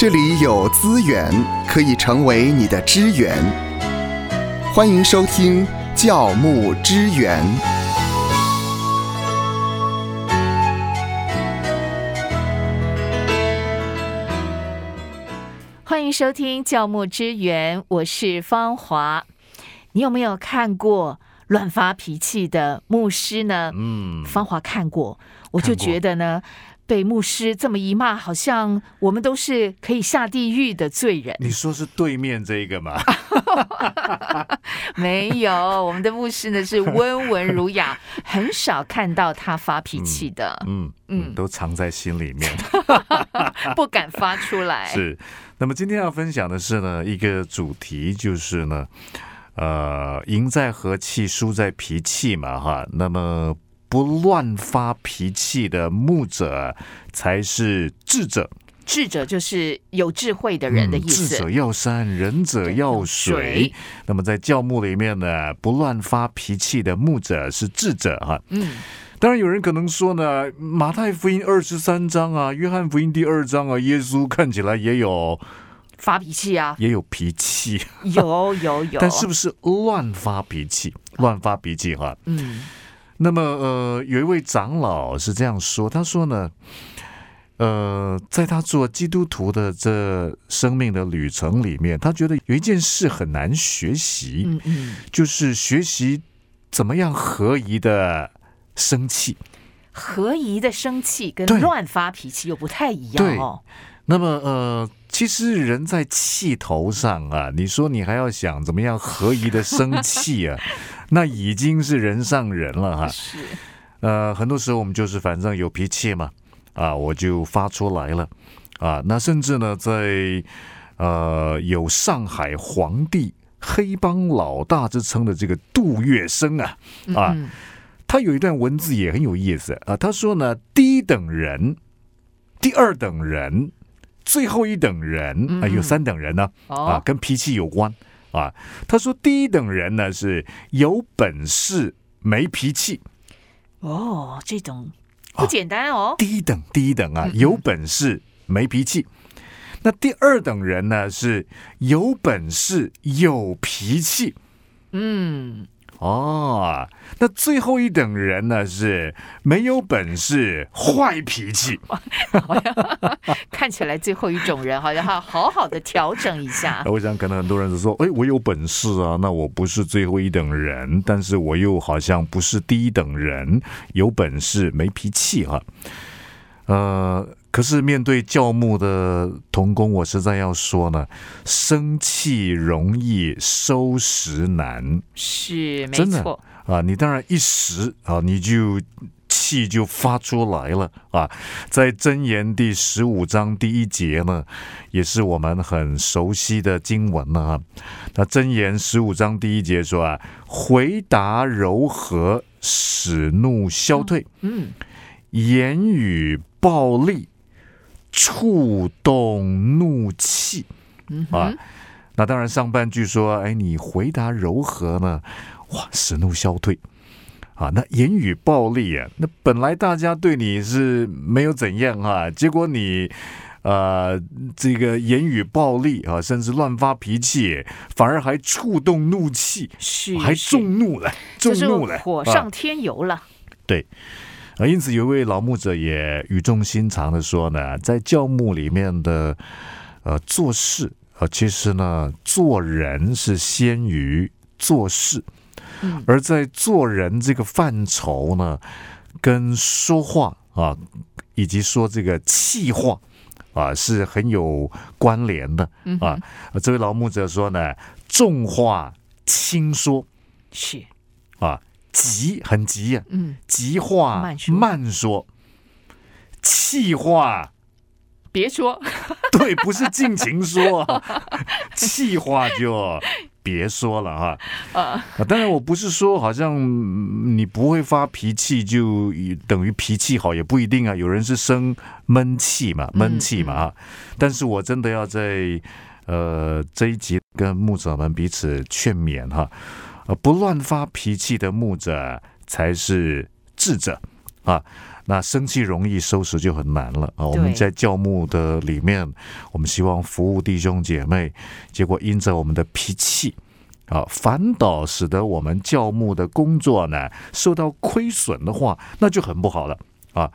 这里有资源可以成为你的支援。欢迎收听教牧支援。欢迎收听教牧支援，我是芳华。你有没有看过乱发脾气的牧师呢？嗯，芳华看过，我就觉得呢，被牧师这么一骂，好像我们都是可以下地狱的罪人。你说是对面这个吗？没有，我们的牧师呢是温文儒雅，很少看到他发脾气的，嗯嗯嗯，都藏在心里面。不敢发出来。是，那么今天要分享的是呢，一个主题就是呢，呃，赢在和气，输在脾气嘛，哈。那么不乱发脾气的牧者才是智者，智者就是有智慧的人的意嗯智。者要山，仁者要水水。那么在教牧里面呢，不乱发脾气的牧者是智者哈。嗯，当然，有人可能说呢，马太福音二十三章啊，约翰福音第二章啊，耶稣看起来也有发脾气啊，也有脾气，有有有。但是不是乱发脾气？乱发脾气哈。嗯那么呃，有一位长老是这样说，他说呢，呃，在他做基督徒的这生命的旅程里面，他觉得有一件事很难学习，嗯嗯，就是学习怎么样合宜的生气。合宜的生气跟乱发脾气又不太一样哦。那么呃，其实人在气头上啊，你说你还要想怎么样合宜的生气啊，那已经是人上人了哈。是，呃，很多时候我们就是反正有脾气嘛，啊，我就发出来了，啊，那甚至呢，在呃有上海皇帝黑帮老大之称的这个杜月笙啊，啊，嗯。他有一段文字也很有意思啊，他说呢，第一等人、第二等人、最后一等人啊，嗯有三等人呢，啊，哦，跟脾气有关啊。他说第一等人呢是有本事没脾气。哦，这种不简单哦。第一等，第一等啊，有本事没脾气。那第二等人呢，是有本事有脾气嗯，哦。那最后一等人呢，是没有本事坏脾气。看起来最后一种人好像要好好的调整一下。我想，可能很多人是说，哎，我有本事啊，那我不是最后一等人，但是我又好像不是第一等人，有本事没脾气哈、呃，可是面对教牧的童工，我实在要说呢，生气容易收拾难是，没真的错。啊！你当然一时啊，你就气就发出来了啊。在箴言第十五章第一节呢，也是我们很熟悉的经文了啊。那箴言十五章第一节说啊，回答柔和，使怒消退。嗯，言语暴力，触动怒气。嗯啊，那当然，上半句说，哎，你回答柔和呢，哇，使怒消退。啊，那言语暴力啊，那本来大家对你是没有怎样啊、结果你，呃，这个言语暴力啊，甚至乱发脾气，反而还触动怒气，是，还众怒了，众怒了，火上添油了。啊，因此有一位老牧者也语重心长的说呢，在教牧里面的呃做事啊、其实呢做人是先于做事，嗯。而在做人这个范畴呢，跟说话啊，以及说这个气话啊，是很有关联的嗯啊哼，。这位老牧者说呢，重话轻说。是，啊，急很急呀、嗯，急话慢说。慢说，气话。别说，对，不是尽情说，气话就别说了哈。呃，啊，当然我不是说好像嗯你不会发脾气就等于脾气好，也不一定啊。有人是生闷气嘛，闷气嘛啊。但是我真的要在呃这一集跟牧者们彼此劝勉哈，呃，不乱发脾气的牧者才是智者啊。那生气容易，收拾就很难了啊！我们在教牧的里面，我们希望服务弟兄姐妹，结果因着我们的脾气啊，反倒使得我们教牧的工作呢受到亏损的话，那就很不好了啊！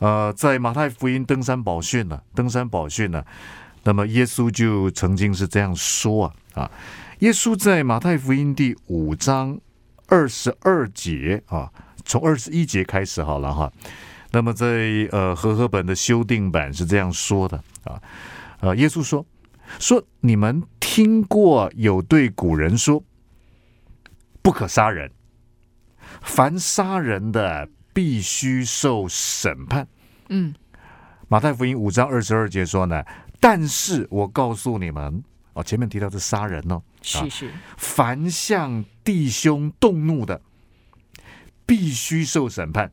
呃，在马太福音登山宝训呢，登山宝训呢，那么耶稣就曾经是这样说啊啊，耶稣在马太福音第五章二十二节啊，从二十一节开始好了哈。那么在呃和合本的修订版是这样说的啊，呃，耶稣说说你们听过有对古人说不可杀人，凡杀人的必须受审判。嗯，马太福音五章二十二节说呢，但是我告诉你们哦，前面提到是杀人哦，是是，凡向弟兄动怒的，必须受审判；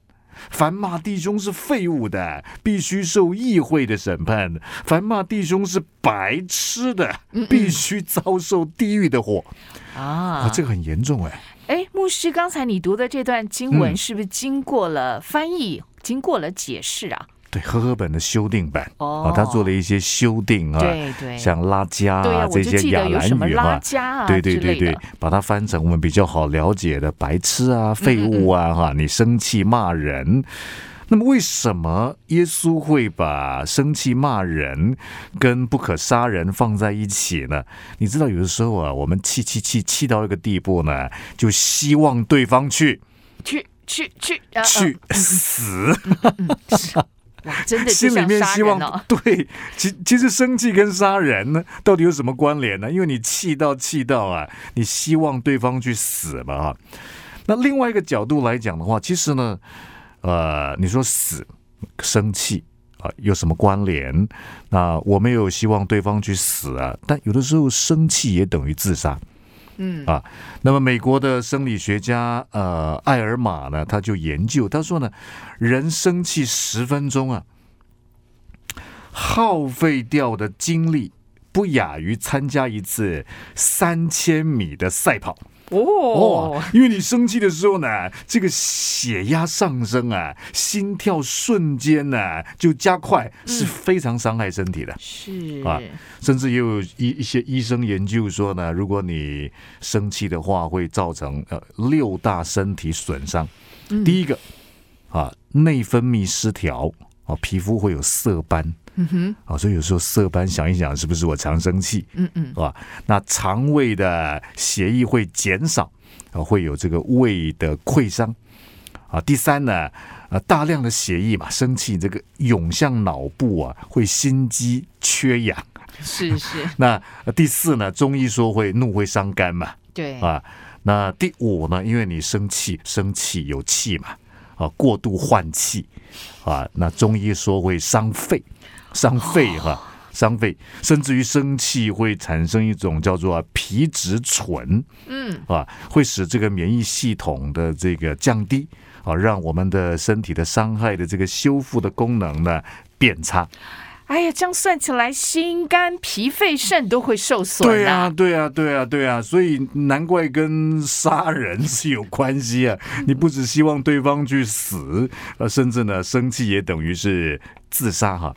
凡骂弟兄是废物的，必须受议会的审判；凡骂弟兄是白痴的，必须遭受地狱的火。啊啊，，这个很严重哎。哎，牧师，刚才你读的这段经文嗯是不是经过了翻译，经过了解释啊？对，和合本的修订版。哦。啊，他做了一些修订啊，对对，像拉加、啊这些亚得有什么拉兰语哈。加啊对对对对把它翻成我们比较好了解的白痴啊、废物啊，哈，你生气骂人。那么为什么耶稣会把生气骂人跟不可杀人放在一起呢？你知道，有的时候啊，我们气气气气到一个地步呢，就希望对方去。去去去呃去死，真的就心里面希望。对，其其实生气跟杀人呢，到底有什么关联呢？因为你气到气到啊，你希望对方去死嘛哈。那另外一个角度来讲的话，其实呢，呃，你说死、生气啊，有什么关联？那我没有希望对方去死啊，但有的时候生气也等于自杀。嗯。啊，那么美国的生理学家呃艾尔玛呢，他就研究，他说呢，人生气十分钟啊，耗费掉的精力不亚于参加一次三千米的赛跑。哦哦，因为你生气的时候呢，这个血压上升啊，心跳瞬间呢就加快，是非常伤害身体的。是啊甚至也有一一些医生研究说呢，如果你生气的话，会造成呃六大身体损伤。第一个啊，内分泌失调啊，皮肤会有色斑。嗯哼，啊，所以有时候色斑，想一想，是不是我常生气？嗯嗯，啊，那肠胃的血液会减少，啊，会有这个胃的溃伤。啊，第三呢，啊，大量的血液嘛，生气这个涌向脑部啊，会心肌缺氧。是是，那、呃第四呢，中医说会怒会伤肝嘛，对，啊，那第五呢，因为你生气，生气有气嘛，啊，过度换气，啊，那中医说会伤肺，伤肺哈、伤肺，甚至于生气会产生一种叫做皮质醇，嗯，啊，会使这个免疫系统的这个降低，啊，让我们的身体的伤害的这个修复的功能呢变差。哎呀，这样算起来，心肝脾肺肾都会受损对啊，啊。对啊，对啊，对啊，所以难怪跟杀人是有关系啊！你不只希望对方去死，呃，甚至呢，生气也等于是自杀哈。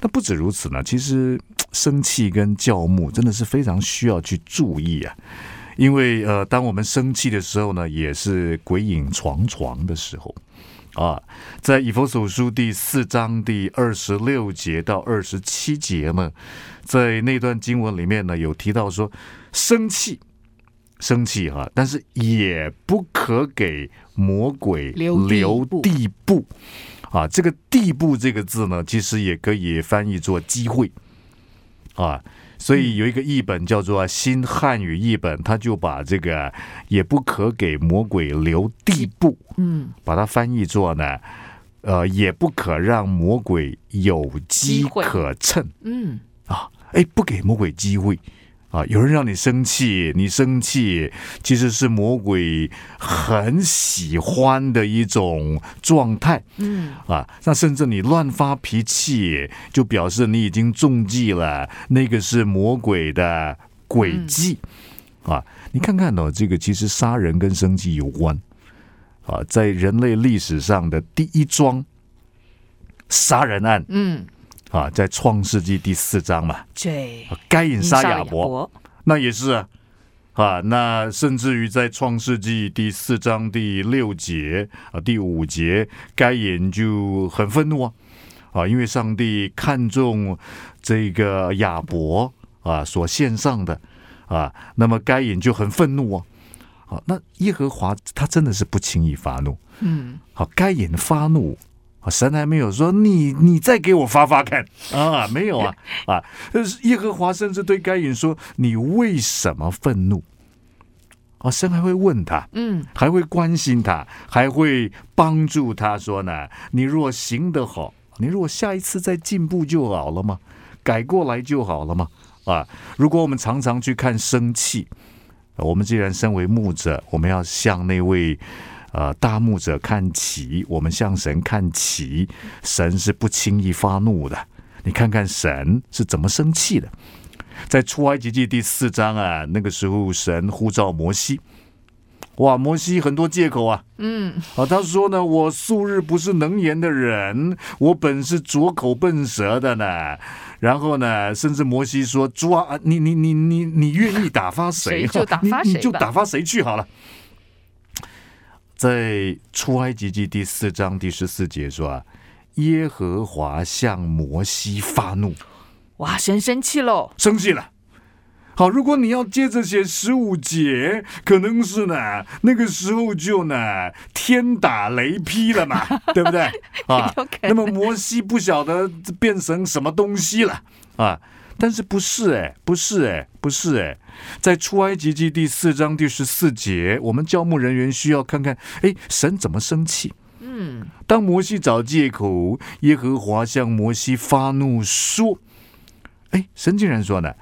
那不止如此呢，其实生气跟教牧真的是非常需要去注意啊，因为呃，当我们生气的时候呢，也是鬼影幢幢的时候。啊，在以佛所书第四章第二十六节到二十七节呢，在那段经文里面呢，有提到说，生气，生气哈、但是也不可给魔鬼留地步地步啊。这个“地步”这个字呢，其实也可以翻译作机会啊。所以有一个译本叫做新汉语译本，他就把这个“也不可给魔鬼留地步”嗯，把它翻译作呢，呃，也不可让魔鬼有机可乘。嗯，啊！哎，不给魔鬼机会啊！有人让你生气，你生气其实是魔鬼很喜欢的一种状态。嗯，啊，那甚至你乱发脾气，就表示你已经中计了，那个是魔鬼的诡计、啊！你看看哦，这个其实杀人跟生气有关啊，在人类历史上的第一桩杀人案嗯，啊，在创世纪第四章嘛，对，该隐杀亚伯，，那也是啊。啊，那甚至于在创世纪第四章第六节啊、第五节，该隐就很愤怒啊，啊，因为上帝看中这个亚伯啊所献上的啊，那么该隐就很愤怒啊。好，那耶和华他真的是不轻易发怒。嗯，好，该隐发怒，啊，神还没有说你你再给我发发看啊，没有啊 啊，耶和华甚至对该隐说：“你为什么愤怒？”啊，神还会问他，嗯，还会关心他，还会帮助他说呢：“你若行得好，你如果下一次再进步就好了嘛，改过来就好了嘛。”啊，如果我们常常去看生气，我们既然身为牧者，我们要向那位呃大牧者看齐，我们向神看齐，神是不轻易发怒的。你看看神是怎么生气的，在出埃及记第四章啊，那个时候神呼召摩西，哇，摩西很多借口啊，嗯，啊，他说呢，我素日不是能言的人，我本是拙口笨舌的呢。然后呢，甚至摩西说：“主啊，你你你你你愿意打发谁？谁就打发你你谁就打发谁去好了。”在出埃及记第四章第十四节说啊，耶和华向摩西发怒，哇，神生气喽，生气了。好，如果你要接着写十五节，可能是呢，那个时候就呢天打雷劈了嘛，对不对啊那么摩西不晓得变成什么东西了啊？但是不是哎，不是哎，不是哎，在出埃及记第四章第十四节，我们教牧人员需要看看，哎，神怎么生气？嗯，当摩西找借口，耶和华向摩西发怒说：“哎，神竟然说呢，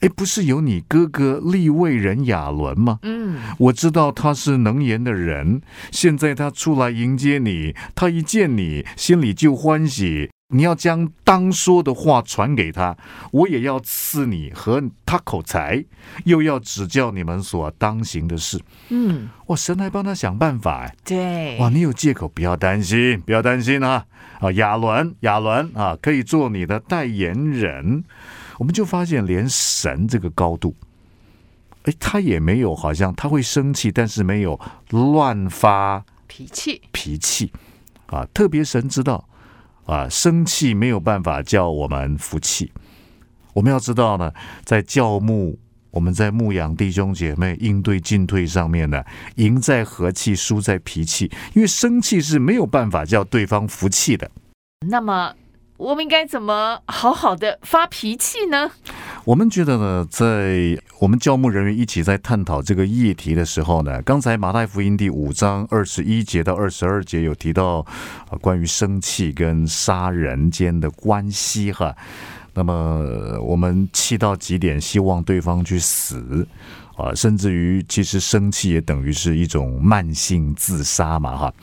哎，不是有你哥哥利未人亚伦吗？嗯，我知道他是能言的人，现在他出来迎接你，他一见你，心里就欢喜。你要将当说的话传给他，我也要赐你和他口才，又要指教你们所当行的事。嗯，哇，神来帮他想办法哎。”对，哇，你有借口，不要担心，不要担心啊！啊，亚伦，亚伦啊，可以做你的代言人。我们就发现，连神这个高度，哎，他也没有，好像他会生气，但是没有乱发脾气，脾气啊。特别神知道啊，生气没有办法叫我们服气。我们要知道呢，在教牧。我们在牧养弟兄姐妹应对进退上面呢，赢在和气，输在脾气。因为生气是没有办法叫对方服气的。那么我们应该怎么好好的发脾气呢？我们觉得呢，在我们教牧人员一起在探讨这个议题的时候呢，刚才马太福音第五章二十一节到二十二节有提到啊，关于生气跟杀人间的关系哈。那么我们气到极点，希望对方去死啊，甚至于其实生气也等于是一种慢性自杀嘛哈。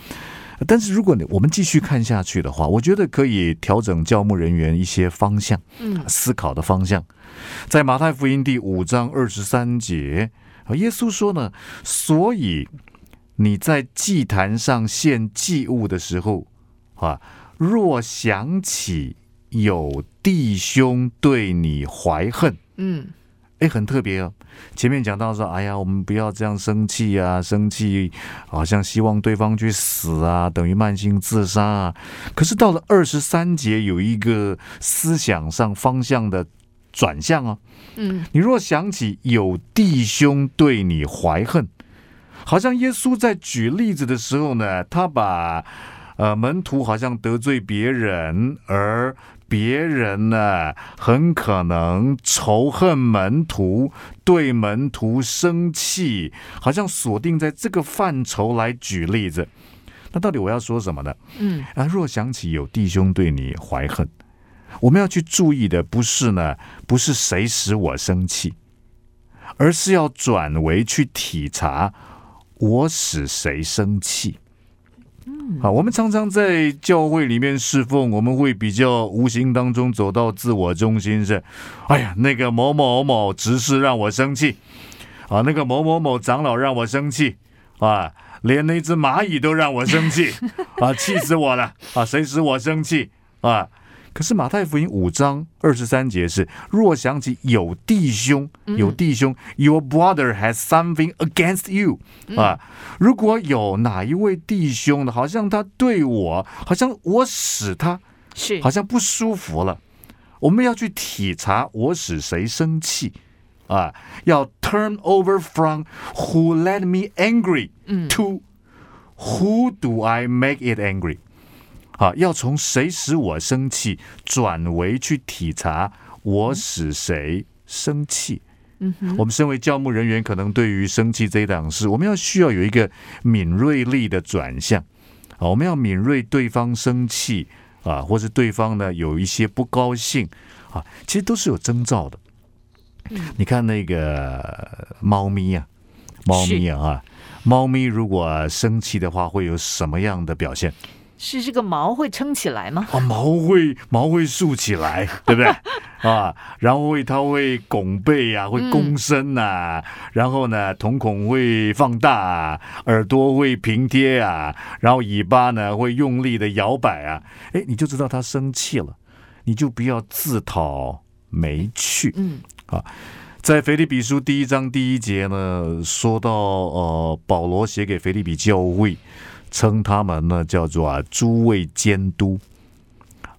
但是如果你我们继续看下去的话，我觉得可以调整教牧人员一些方向，嗯，思考的方向。在马太福音第五章二十三节，啊耶稣说呢，所以你在祭坛上献祭物的时候，啊，若想起有弟兄对你怀恨，嗯，哎，很特别哦。前面讲到说，哎呀，我们不要这样生气啊，生气好像希望对方去死啊，等于慢性自杀啊。可是到了二十三节，有一个思想上方向的转向哦。嗯，你若想起有弟兄对你怀恨，好像耶稣在举例子的时候呢，他把呃门徒好像得罪别人，而别人呢很可能仇恨门徒，对门徒生气，好像锁定在这个范畴来举例子。那到底我要说什么呢？嗯，啊，若想起有弟兄对你怀恨，我们要去注意的不是呢，不是谁使我生气，而是要转为去体察我使谁生气。啊，我们常常在教会里面侍奉，我们会比较无形当中走到自我中心是，哎呀，那个某某某执事让我生气，啊，那个某某某长老让我生气，啊，连那只蚂蚁都让我生气，啊，气死我了！啊，谁使我生气？啊。可是马太福音五章二十三节是：若想起有弟兄，有弟兄，Your brother has something against you 啊。如果有哪一位弟兄呢，好像他对我，好像我使他是好像不舒服了，我们要去体察我使谁生气啊？要 turn over from who let me angry to who do I make it angry？啊，要从谁使我生气，转为去体察我使谁生气。嗯我们身为教牧人员，可能对于生气这一档事，我们要需要有一个敏锐力的转向。啊，我们要敏锐对方生气啊，或是对方呢有一些不高兴啊，其实都是有征兆的。你看那个猫咪啊，猫咪啊，啊，猫咪如果生气的话，会有什么样的表现？是这个毛会撑起来吗？啊，毛会毛会竖起来，对不对？啊，然后会它会拱背啊，会弓身呐，然后呢，瞳孔会放大，耳朵会平贴啊，然后尾巴呢会用力的摇摆啊，哎，你就知道它生气了，你就不要自讨没趣。嗯，啊，在腓立比书第一章第一节呢，说到呃，保罗写给腓立比教会。称他们呢叫做啊诸位监督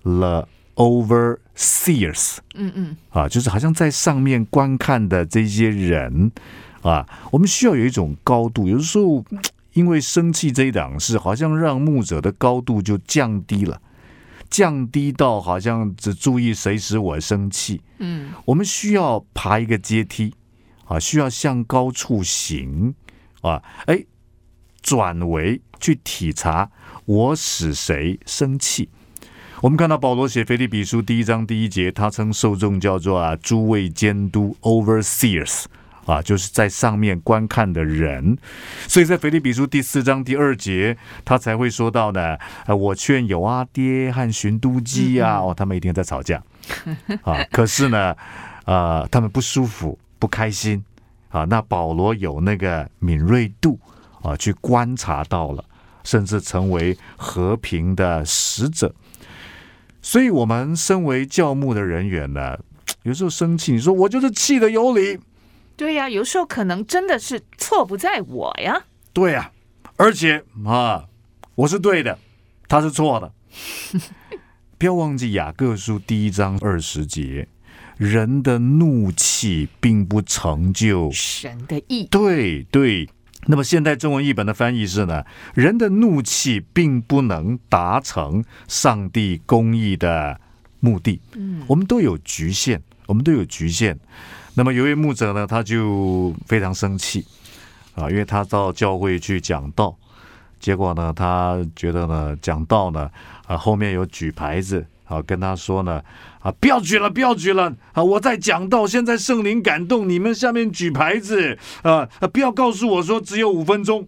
，the overseers，嗯嗯，啊，就是好像在上面观看的这些人啊，我们需要有一种高度。有的时候 因为生气这一档事，好像让牧者的高度就降低了，降低到好像只注意谁使我生气。嗯，我们需要爬一个阶梯啊，需要向高处行啊，哎。转为去体察我使谁生气。我们看到保罗写腓立比书第一章第一节，他称受众叫做啊诸位监督 （overseers） 啊，就是在上面观看的人。所以在腓立比书第四章第二节，他才会说到呢，呃，我劝有阿爹和寻都基啊，哦，他们一天在吵架啊，可是呢，呃，他们不舒服、不开心啊。那保罗有那个敏锐度。啊，去观察到了，甚至成为和平的使者。所以，我们身为教牧的人员呢，有时候生气，你说我就是气的有理。对呀，有时候可能真的是错不在我呀。对呀，而且啊，我是对的，他是错的。不要忘记雅各书第一章二十节，人的怒气并不成就神的意。对对。那么现代中文译本的翻译是呢，人的怒气并不能达成上帝公义的目的。嗯，我们都有局限，我们都有局限。那么有位牧者呢，他就非常生气啊，因为他到教会去讲道，结果呢，他觉得呢，讲道呢，啊，后面有举牌子。啊，跟他说呢，啊，不要举了，不要举了，啊，我在讲道，现在圣灵感动你们下面举牌子，啊，不要告诉我说只有五分钟，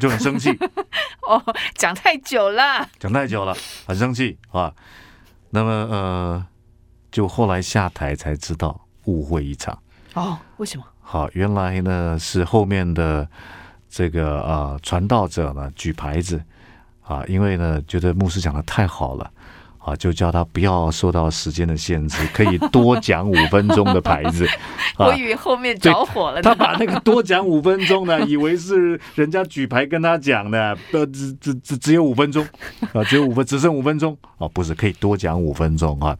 就很生气。哦，讲太久了，讲太久了，很生气啊。那么呃，就后来下台才知道误会一场。哦，为什么？好，原来呢是后面的这个啊传道者呢举牌子啊，因为呢觉得牧师讲的太好了。啊，就叫他不要受到时间的限制，可以多讲五分钟的牌子。我以为后面着火了。他把那个多讲五分钟呢，以为是人家举牌跟他讲的，呃，只只只只有五分钟啊，只有五分，只剩五分钟啊，不是可以多讲五分钟啊？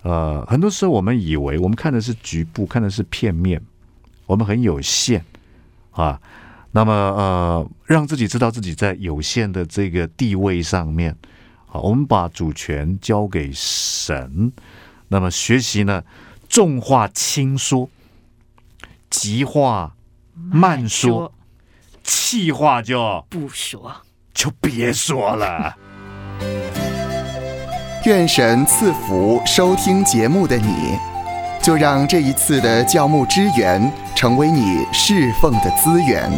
呃，很多时候我们以为我们看的是局部，看的是片面，我们很有限啊。那么呃，让自己知道自己在有限的这个地位上面。好，我们把主权交给神。那么学习呢？重话轻说，急话慢说，气话就不说，就别说了。愿神赐福收听节目的你，就让这一次的教牧支援成为你侍奉的资源。